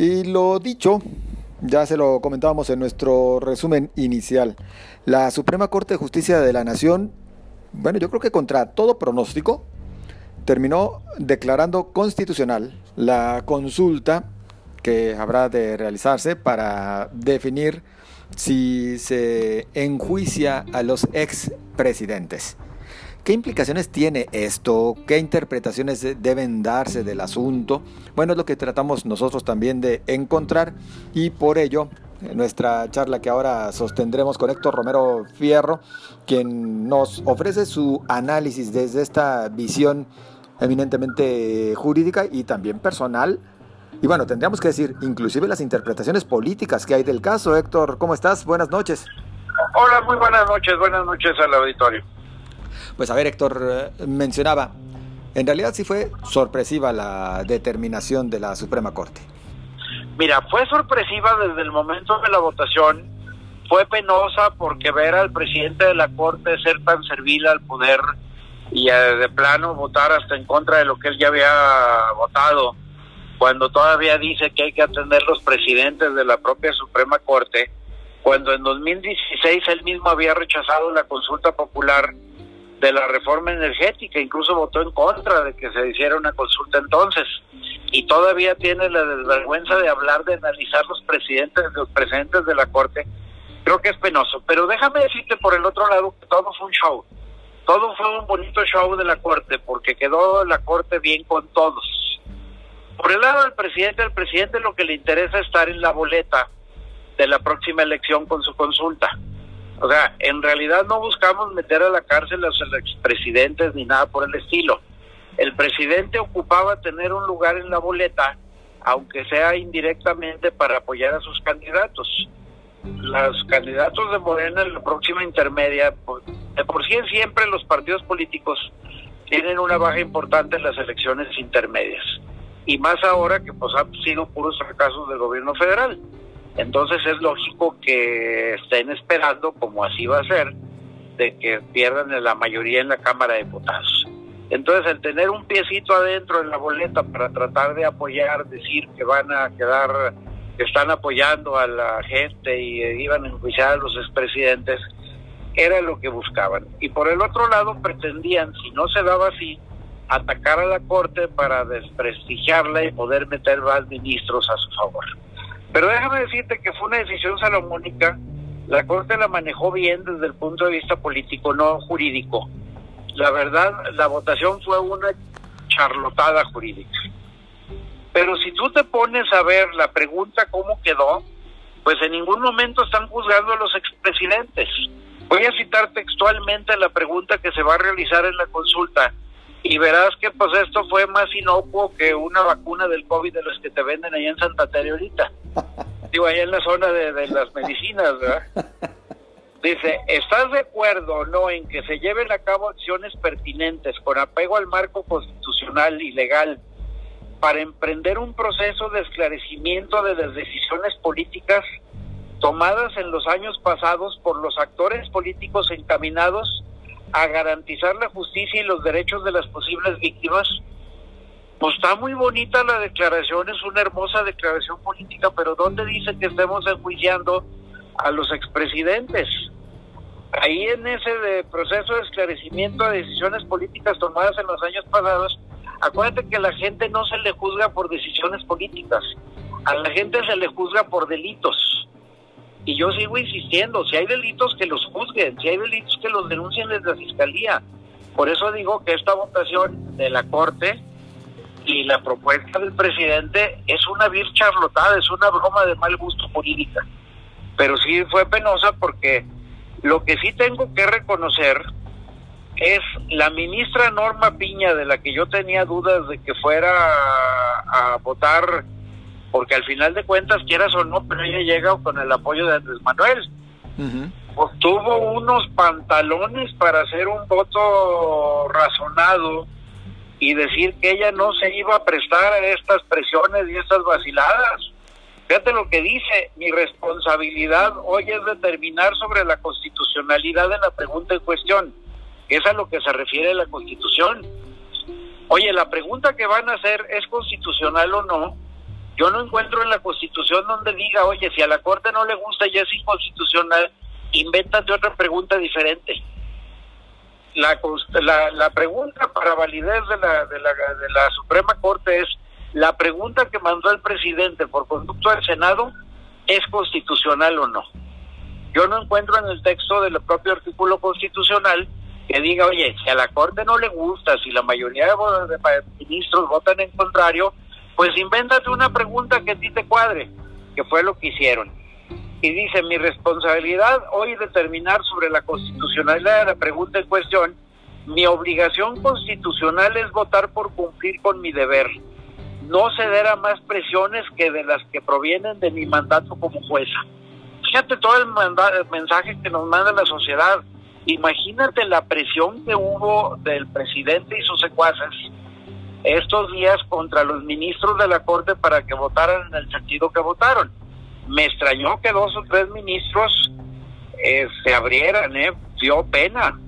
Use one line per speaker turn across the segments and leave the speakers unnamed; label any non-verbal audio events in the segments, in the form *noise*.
Y lo dicho, ya se lo comentábamos en nuestro resumen inicial. La Suprema Corte de Justicia de la Nación, bueno, yo creo que contra todo pronóstico, terminó declarando constitucional la consulta que habrá de realizarse para definir si se enjuicia a los expresidentes. ¿Qué implicaciones tiene esto? ¿Qué interpretaciones deben darse del asunto? Bueno, es lo que tratamos nosotros también de encontrar y por ello nuestra charla que ahora sostendremos con Héctor Romero Fierro, quien nos ofrece su análisis desde esta visión eminentemente jurídica y también personal. Y bueno, tendríamos que decir, inclusive las interpretaciones políticas que hay del caso. Héctor, ¿cómo estás? Buenas noches.
Hola, muy buenas noches. Buenas noches al auditorio.
Pues a ver, Héctor, eh, mencionaba, en realidad sí fue sorpresiva la determinación de la Suprema Corte.
Mira, fue sorpresiva desde el momento de la votación, fue penosa porque ver al presidente de la Corte ser tan servil al poder y eh, de plano votar hasta en contra de lo que él ya había votado, cuando todavía dice que hay que atender los presidentes de la propia Suprema Corte, cuando en 2016 él mismo había rechazado la consulta popular de la reforma energética, incluso votó en contra de que se hiciera una consulta entonces, y todavía tiene la desvergüenza de hablar de analizar los presidentes, los presidentes de la Corte, creo que es penoso. Pero déjame decirte por el otro lado que todo fue un show, todo fue un bonito show de la Corte, porque quedó la Corte bien con todos. Por el lado del presidente, al presidente lo que le interesa es estar en la boleta de la próxima elección con su consulta o sea, en realidad no buscamos meter a la cárcel a los expresidentes ni nada por el estilo. El presidente ocupaba tener un lugar en la boleta, aunque sea indirectamente para apoyar a sus candidatos. Los candidatos de Morena en la próxima intermedia, de por sí siempre los partidos políticos tienen una baja importante en las elecciones intermedias. Y más ahora que pues han sido puros fracasos del gobierno federal. Entonces es lógico que estén esperando, como así va a ser, de que pierdan la mayoría en la Cámara de Diputados. Entonces, el tener un piecito adentro en la boleta para tratar de apoyar, decir que van a quedar, que están apoyando a la gente y iban a enjuiciar a los expresidentes, era lo que buscaban. Y por el otro lado, pretendían, si no se daba así, atacar a la Corte para desprestigiarla y poder meter más ministros a su favor. Pero déjame decirte que fue una decisión salomónica. La Corte la manejó bien desde el punto de vista político, no jurídico. La verdad, la votación fue una charlotada jurídica. Pero si tú te pones a ver la pregunta cómo quedó, pues en ningún momento están juzgando a los expresidentes. Voy a citar textualmente la pregunta que se va a realizar en la consulta y verás que pues esto fue más inocuo que una vacuna del COVID de las que te venden ahí en Santa Teresa ahorita. Digo, allá en la zona de, las medicinas, ¿verdad? Dice, ¿estás de acuerdo o no en que se lleven a cabo acciones pertinentes con apego al marco constitucional y legal para emprender un proceso de esclarecimiento de las decisiones políticas tomadas en los años pasados por los actores políticos encaminados a garantizar la justicia y los derechos de las posibles víctimas. Pues está muy bonita la declaración, es una hermosa declaración política, pero ¿dónde dice que estemos enjuiciando a los expresidentes? Ahí en ese proceso de esclarecimiento de decisiones políticas tomadas en los años pasados, acuérdate que a la gente no se le juzga por decisiones políticas, a la gente se le juzga por delitos. Y yo sigo insistiendo, si hay delitos que los juzguen, si hay delitos que los denuncien desde la Fiscalía. Por eso digo que esta votación de la Corte y la propuesta del presidente es una vir charlotada, es una broma de mal gusto política. Pero sí fue penosa porque lo que sí tengo que reconocer es la ministra Norma Piña, de la que yo tenía dudas de que fuera a, a votar porque al final de cuentas, quieras o no, pero ella llega con el apoyo de Andrés Manuel. Pues tuvo unos pantalones para hacer un voto razonado y decir que ella no se iba a prestar a estas presiones y estas vaciladas. Fíjate lo que dice, mi responsabilidad hoy es determinar sobre la constitucionalidad de la pregunta en cuestión, es a lo que se refiere la constitución. Oye, la pregunta que van a hacer es constitucional o no, Yo no encuentro en la Constitución donde diga, oye, si a la Corte no le gusta y es inconstitucional, invéntate otra pregunta diferente. La, la, la pregunta para validez de la, de, la, de la Suprema Corte es, la pregunta que mandó el presidente por conducto del Senado, ¿es constitucional o no? Yo no encuentro en el texto del propio artículo constitucional que diga, oye, si a la Corte no le gusta, si la mayoría de ministros votan en contrario, pues invéntate una pregunta que a ti te cuadre, que fue lo que hicieron. Y dice, mi responsabilidad hoy determinar sobre la constitucionalidad de la pregunta en cuestión, mi obligación constitucional es votar por cumplir con mi deber, no ceder a más presiones que de las que provienen de mi mandato como jueza. Fíjate todo el, el mensaje que nos manda la sociedad Imagínate la presión que hubo del presidente y sus secuaces estos días contra los ministros de la Corte para que votaran en el sentido que votaron. Me extrañó que dos o tres ministros eh, se abrieran, ¿eh? dio pena.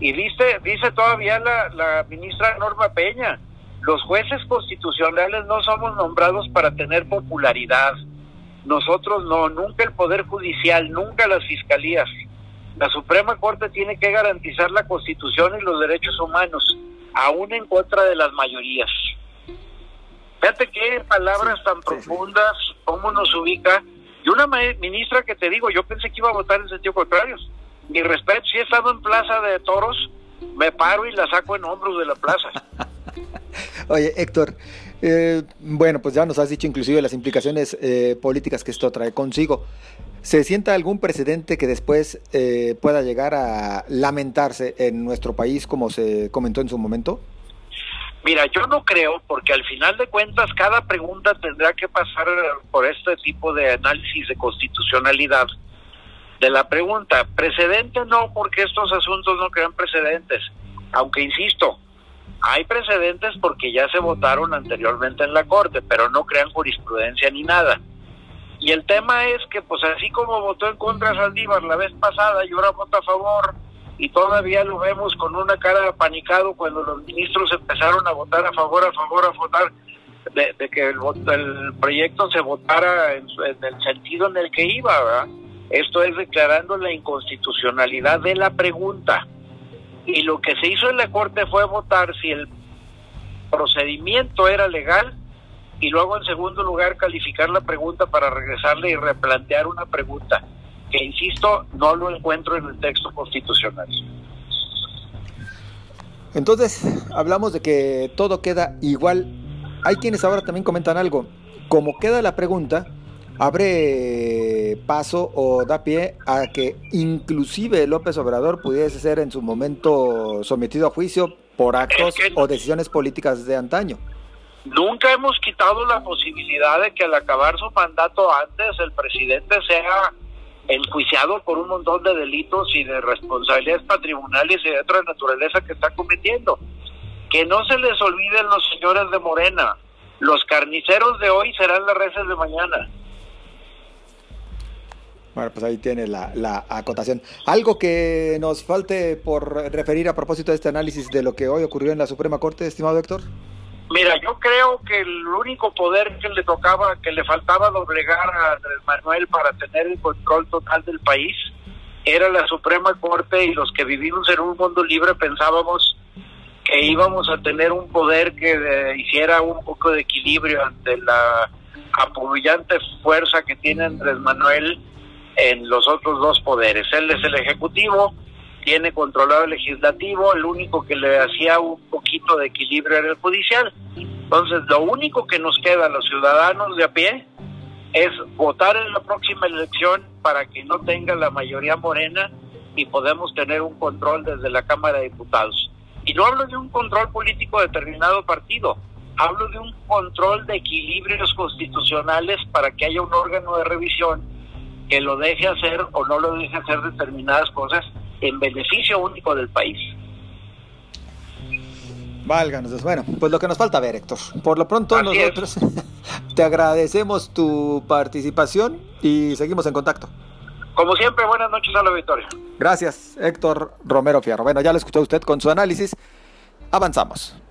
Y dice, dice todavía la, la ministra Norma Peña, los jueces constitucionales no somos nombrados para tener popularidad. Nosotros no, nunca el Poder Judicial, nunca las fiscalías. La Suprema Corte tiene que garantizar la Constitución y los derechos humanos, aún en contra de las mayorías. Fíjate qué palabras tan profundas, cómo nos ubica. Y una ministra que te digo, yo pensé que iba a votar en sentido contrario. Mi respeto, si he estado en Plaza de Toros, me paro y la saco en hombros de la plaza. *laughs*
Oye, Héctor, eh, bueno, pues ya nos has dicho inclusive las implicaciones eh, políticas que esto trae consigo. ¿Se sienta algún precedente que después eh, pueda llegar a lamentarse en nuestro país, como se comentó en su momento?
Mira, yo no creo, porque al final de cuentas cada pregunta tendrá que pasar por este tipo de análisis de constitucionalidad de la pregunta. Precedente no, porque estos asuntos no crean precedentes. Aunque insisto, hay precedentes porque ya se votaron anteriormente en la Corte, pero no crean jurisprudencia ni nada. Y el tema es que, pues así como votó en contra Saldívar la vez pasada y ahora vota a favor, y todavía lo vemos con una cara de apanicado cuando los ministros empezaron a votar a favor, a favor, a votar, de, que el, el, proyecto se votara en, en, el sentido en el que iba. Esto es declarando la inconstitucionalidad de la pregunta. Y lo que se hizo en la Corte fue votar si el procedimiento era legal y luego en segundo lugar calificar la pregunta para regresarle y replantear una pregunta que insisto no lo encuentro en el texto constitucional.
Entonces, hablamos de que todo queda igual. Hay quienes ahora también comentan algo. Como queda la pregunta, abre paso o da pie a que inclusive López Obrador pudiese ser en su momento sometido a juicio por actos o decisiones políticas de antaño.
Nunca hemos quitado la posibilidad de que al acabar su mandato antes el presidente sea enjuiciado por un montón de delitos y de responsabilidades patrimoniales y de otra naturaleza que está cometiendo. Que no se les olviden los señores de Morena. Los carniceros de hoy serán las reces de mañana.
Bueno, pues ahí tiene la, la, acotación. ¿Algo que nos falte por referir a propósito de este análisis de lo que hoy ocurrió en la Suprema Corte, estimado Héctor?
Mira, yo creo que el único poder que le tocaba, que le faltaba doblegar a Andrés Manuel para tener el control total del país, era la Suprema Corte y los que vivimos en un mundo libre pensábamos que íbamos a tener un poder que eh, hiciera un poco de equilibrio ante la apoyante fuerza que tiene Andrés Manuel en los otros dos poderes. Él es el Ejecutivo, tiene controlado el legislativo, el único que le hacía un de equilibrio era el judicial. Entonces, lo único que nos queda a los ciudadanos de a pie es votar en la próxima elección para que no tenga la mayoría morena y podemos tener un control desde la Cámara de Diputados. Y no hablo de un control político de determinado partido, hablo de un control de equilibrios constitucionales para que haya un órgano de revisión que lo deje hacer o no lo deje hacer determinadas cosas en beneficio único del país.
Válganos, bueno, pues lo que nos falta ver, Héctor. Por lo pronto nosotros *laughs* te agradecemos tu participación y seguimos en contacto.
Como siempre, buenas noches a la victoria.
Gracias, Héctor Romero Fierro. Bueno, ya lo escuchó usted con su análisis. Avanzamos.